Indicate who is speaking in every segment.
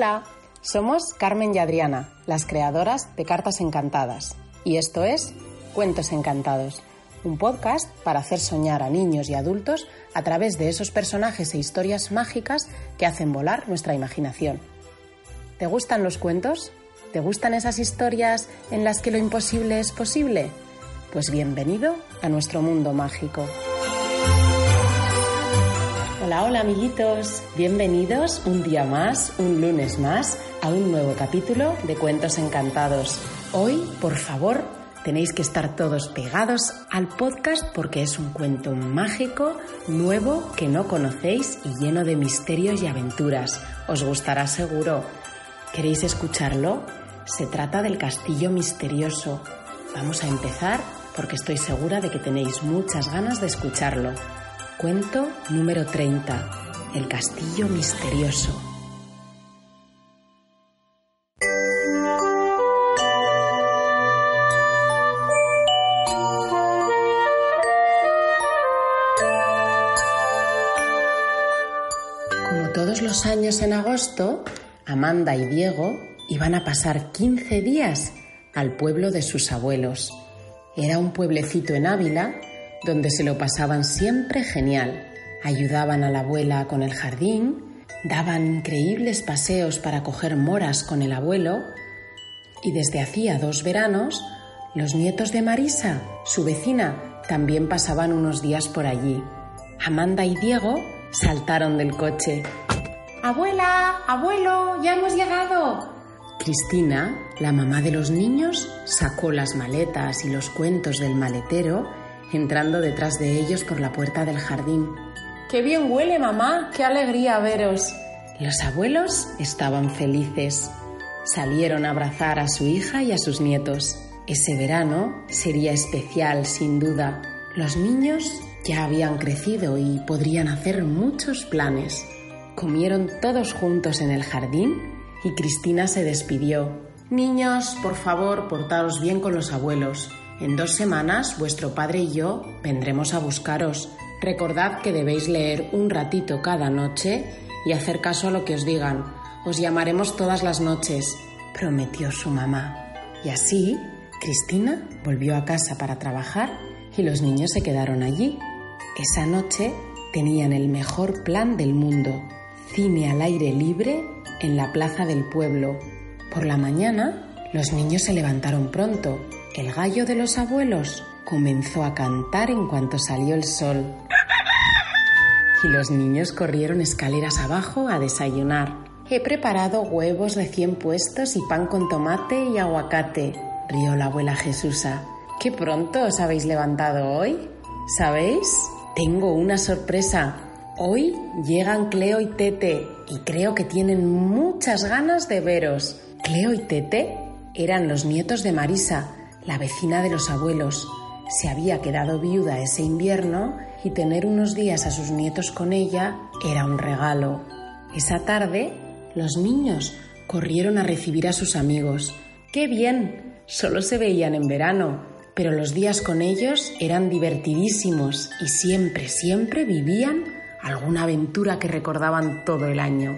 Speaker 1: Hola. Somos Carmen y Adriana, las creadoras de Cartas Encantadas. Y esto es Cuentos Encantados, un podcast para hacer soñar a niños y adultos a través de esos personajes e historias mágicas que hacen volar nuestra imaginación. ¿Te gustan los cuentos? ¿Te gustan esas historias en las que lo imposible es posible? Pues bienvenido a nuestro mundo mágico. Hola, hola amiguitos, bienvenidos un día más, un lunes más, a un nuevo capítulo de Cuentos Encantados. Hoy, por favor, tenéis que estar todos pegados al podcast porque es un cuento mágico, nuevo, que no conocéis y lleno de misterios y aventuras. Os gustará seguro. ¿Queréis escucharlo? Se trata del castillo misterioso. Vamos a empezar porque estoy segura de que tenéis muchas ganas de escucharlo. Cuento número 30. El castillo misterioso. Como todos los años en agosto, Amanda y Diego iban a pasar 15 días al pueblo de sus abuelos. Era un pueblecito en Ávila donde se lo pasaban siempre genial. Ayudaban a la abuela con el jardín, daban increíbles paseos para coger moras con el abuelo y desde hacía dos veranos los nietos de Marisa, su vecina, también pasaban unos días por allí. Amanda y Diego saltaron del coche. Abuela, abuelo, ya hemos llegado. Cristina, la mamá de los niños, sacó las maletas y los cuentos del maletero entrando detrás de ellos por la puerta del jardín. ¡Qué bien huele, mamá! ¡Qué alegría veros! Los abuelos estaban felices. Salieron a abrazar a su hija y a sus nietos. Ese verano sería especial, sin duda. Los niños ya habían crecido y podrían hacer muchos planes. Comieron todos juntos en el jardín y Cristina se despidió. Niños, por favor, portaos bien con los abuelos. En dos semanas vuestro padre y yo vendremos a buscaros. Recordad que debéis leer un ratito cada noche y hacer caso a lo que os digan. Os llamaremos todas las noches, prometió su mamá. Y así, Cristina volvió a casa para trabajar y los niños se quedaron allí. Esa noche tenían el mejor plan del mundo, cine al aire libre en la plaza del pueblo. Por la mañana, los niños se levantaron pronto el gallo de los abuelos comenzó a cantar en cuanto salió el sol. Y los niños corrieron escaleras abajo a desayunar. He preparado huevos recién puestos y pan con tomate y aguacate, rió la abuela Jesusa. ¿Qué pronto os habéis levantado hoy? ¿Sabéis? Tengo una sorpresa. Hoy llegan Cleo y Tete y creo que tienen muchas ganas de veros. Cleo y Tete eran los nietos de Marisa, la vecina de los abuelos. Se había quedado viuda ese invierno y tener unos días a sus nietos con ella era un regalo. Esa tarde, los niños corrieron a recibir a sus amigos. ¡Qué bien! Solo se veían en verano, pero los días con ellos eran divertidísimos y siempre, siempre vivían alguna aventura que recordaban todo el año.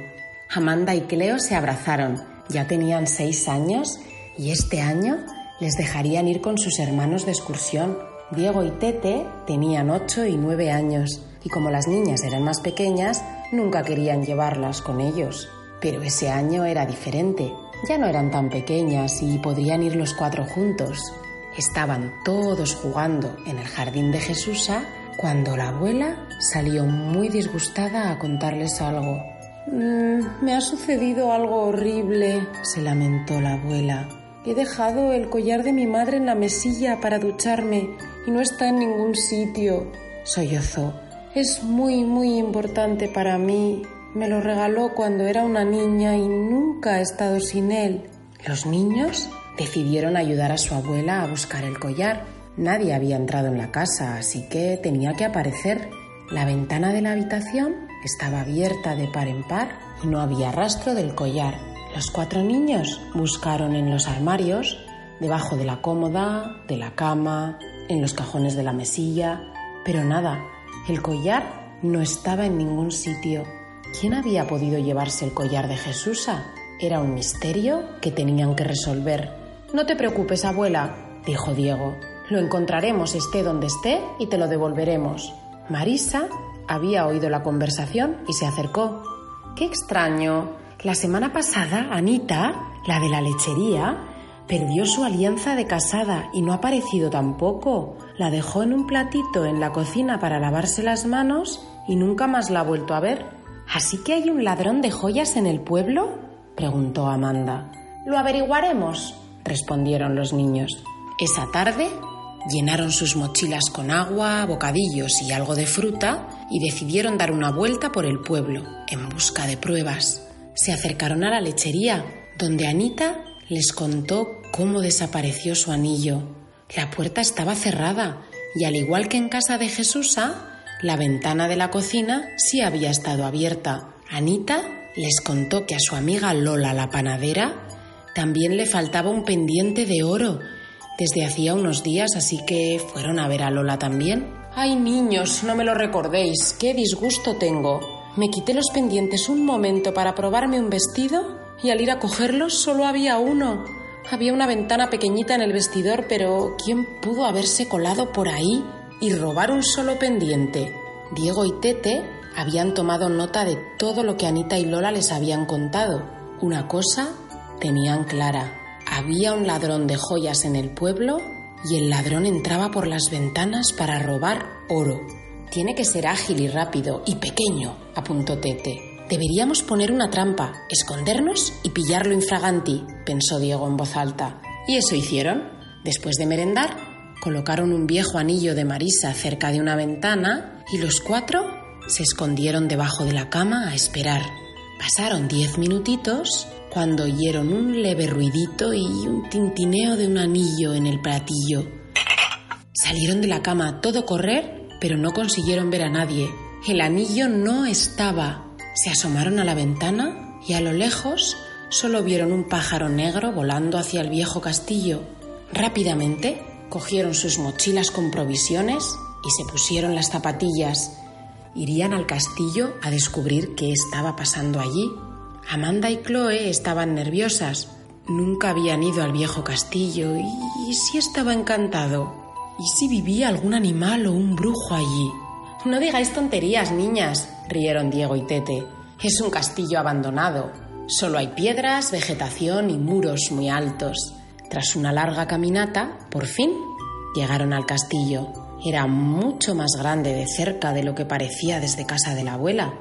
Speaker 1: Amanda y Cleo se abrazaron. Ya tenían seis años y este año les dejarían ir con sus hermanos de excursión. Diego y Tete tenían ocho y nueve años y como las niñas eran más pequeñas, nunca querían llevarlas con ellos. Pero ese año era diferente. Ya no eran tan pequeñas y podrían ir los cuatro juntos. Estaban todos jugando en el jardín de Jesusa cuando la abuela salió muy disgustada a contarles algo. Mm, me ha sucedido algo horrible, se lamentó la abuela. He dejado el collar de mi madre en la mesilla para ducharme y no está en ningún sitio. Sollozó. Es muy, muy importante para mí. Me lo regaló cuando era una niña y nunca he estado sin él. Los niños decidieron ayudar a su abuela a buscar el collar. Nadie había entrado en la casa, así que tenía que aparecer. La ventana de la habitación estaba abierta de par en par y no había rastro del collar. Los cuatro niños buscaron en los armarios, debajo de la cómoda, de la cama, en los cajones de la mesilla, pero nada, el collar no estaba en ningún sitio. ¿Quién había podido llevarse el collar de Jesusa? Era un misterio que tenían que resolver. No te preocupes, abuela, dijo Diego. Lo encontraremos esté donde esté y te lo devolveremos. Marisa había oído la conversación y se acercó. ¡Qué extraño! La semana pasada, Anita, la de la lechería, perdió su alianza de casada y no ha aparecido tampoco. La dejó en un platito en la cocina para lavarse las manos y nunca más la ha vuelto a ver. ¿Así que hay un ladrón de joyas en el pueblo? preguntó Amanda. Lo averiguaremos, respondieron los niños. Esa tarde llenaron sus mochilas con agua, bocadillos y algo de fruta y decidieron dar una vuelta por el pueblo en busca de pruebas. Se acercaron a la lechería, donde Anita les contó cómo desapareció su anillo. La puerta estaba cerrada y al igual que en casa de Jesusa, la ventana de la cocina sí había estado abierta. Anita les contó que a su amiga Lola la panadera también le faltaba un pendiente de oro desde hacía unos días, así que fueron a ver a Lola también. Ay, niños, no me lo recordéis, qué disgusto tengo. Me quité los pendientes un momento para probarme un vestido y al ir a cogerlos solo había uno. Había una ventana pequeñita en el vestidor, pero ¿quién pudo haberse colado por ahí? y robar un solo pendiente. Diego y Tete habían tomado nota de todo lo que Anita y Lola les habían contado. Una cosa tenían clara. Había un ladrón de joyas en el pueblo y el ladrón entraba por las ventanas para robar oro. Tiene que ser ágil y rápido y pequeño, apuntó Tete. Deberíamos poner una trampa, escondernos y pillarlo infraganti, pensó Diego en voz alta. Y eso hicieron. Después de merendar, Colocaron un viejo anillo de Marisa cerca de una ventana y los cuatro se escondieron debajo de la cama a esperar. Pasaron diez minutitos cuando oyeron un leve ruidito y un tintineo de un anillo en el platillo. Salieron de la cama a todo correr, pero no consiguieron ver a nadie. El anillo no estaba. Se asomaron a la ventana y a lo lejos solo vieron un pájaro negro volando hacia el viejo castillo. Rápidamente Cogieron sus mochilas con provisiones y se pusieron las zapatillas. Irían al castillo a descubrir qué estaba pasando allí. Amanda y Chloe estaban nerviosas. Nunca habían ido al viejo castillo y, si estaba encantado. ¿Y si vivía algún animal o un brujo allí? No digáis tonterías, niñas, rieron Diego y Tete. Es un castillo abandonado. Solo hay piedras, vegetación y muros muy altos. Tras una larga caminata, por fin llegaron al castillo. Era mucho más grande de cerca de lo que parecía desde casa de la abuela.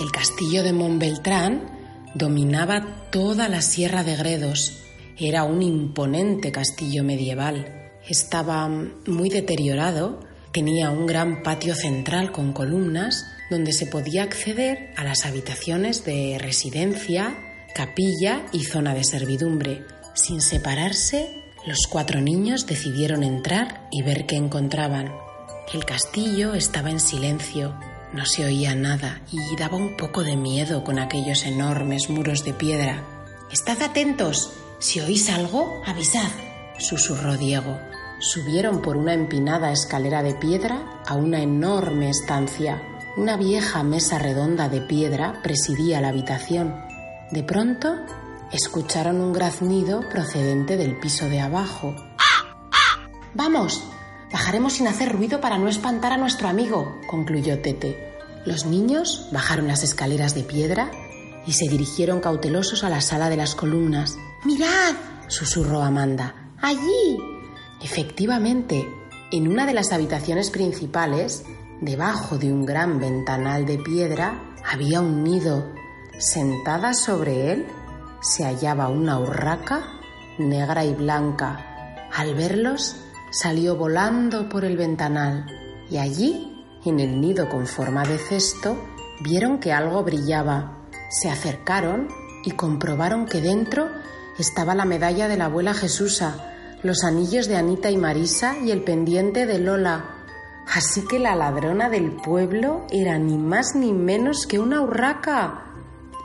Speaker 1: El castillo de Montbeltrán dominaba toda la sierra de Gredos. Era un imponente castillo medieval. Estaba muy deteriorado, tenía un gran patio central con columnas donde se podía acceder a las habitaciones de residencia, capilla y zona de servidumbre. Sin separarse, los cuatro niños decidieron entrar y ver qué encontraban. El castillo estaba en silencio, no se oía nada y daba un poco de miedo con aquellos enormes muros de piedra. Estad atentos, si oís algo, avisad, susurró Diego. Subieron por una empinada escalera de piedra a una enorme estancia. Una vieja mesa redonda de piedra presidía la habitación. De pronto escucharon un graznido procedente del piso de abajo. Vamos, bajaremos sin hacer ruido para no espantar a nuestro amigo, concluyó Tete. Los niños bajaron las escaleras de piedra y se dirigieron cautelosos a la sala de las columnas. ¡Mirad! susurró Amanda. ¡Allí! Efectivamente, en una de las habitaciones principales, debajo de un gran ventanal de piedra, había un nido. Sentada sobre él se hallaba una urraca negra y blanca. Al verlos, salió volando por el ventanal y allí, en el nido con forma de cesto, vieron que algo brillaba. Se acercaron y comprobaron que dentro estaba la medalla de la abuela Jesusa, los anillos de Anita y Marisa y el pendiente de Lola. Así que la ladrona del pueblo era ni más ni menos que una urraca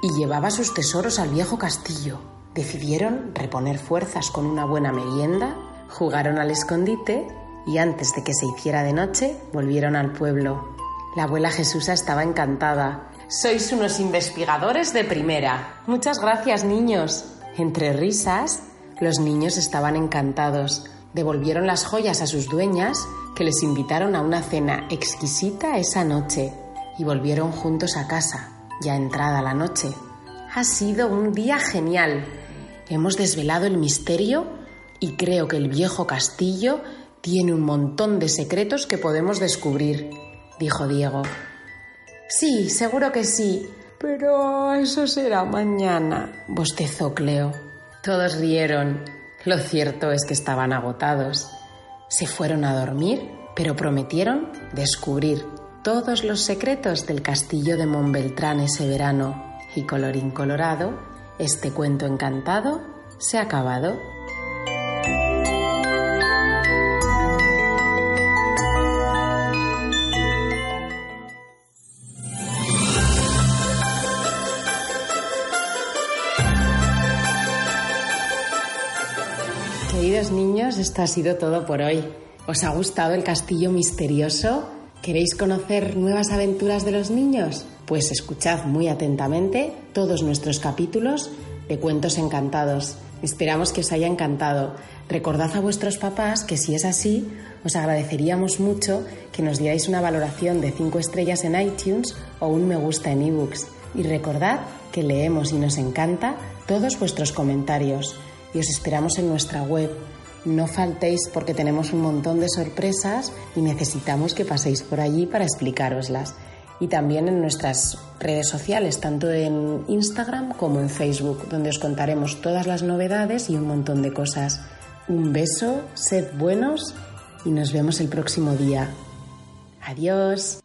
Speaker 1: y llevaba sus tesoros al viejo castillo. Decidieron reponer fuerzas con una buena merienda, jugaron al escondite y antes de que se hiciera de noche volvieron al pueblo. La abuela Jesusa estaba encantada. Sois unos investigadores de primera. Muchas gracias, niños. Entre risas, los niños estaban encantados. Devolvieron las joyas a sus dueñas, que les invitaron a una cena exquisita esa noche, y volvieron juntos a casa, ya entrada la noche. Ha sido un día genial. Hemos desvelado el misterio y creo que el viejo castillo tiene un montón de secretos que podemos descubrir, dijo Diego. Sí, seguro que sí, pero eso será mañana, bostezó Cleo. Todos rieron. Lo cierto es que estaban agotados. Se fueron a dormir, pero prometieron descubrir todos los secretos del castillo de Montbeltrán ese verano. Y colorín colorado, este cuento encantado se ha acabado. Niños, esto ha sido todo por hoy. ¿Os ha gustado el castillo misterioso? ¿Queréis conocer nuevas aventuras de los niños? Pues escuchad muy atentamente todos nuestros capítulos de Cuentos Encantados. Esperamos que os haya encantado. Recordad a vuestros papás que si es así, os agradeceríamos mucho que nos dierais una valoración de 5 estrellas en iTunes o un me gusta en ebooks. Y recordad que leemos y nos encanta todos vuestros comentarios y os esperamos en nuestra web. No faltéis porque tenemos un montón de sorpresas y necesitamos que paséis por allí para explicároslas. Y también en nuestras redes sociales, tanto en Instagram como en Facebook, donde os contaremos todas las novedades y un montón de cosas. Un beso, sed buenos y nos vemos el próximo día. Adiós.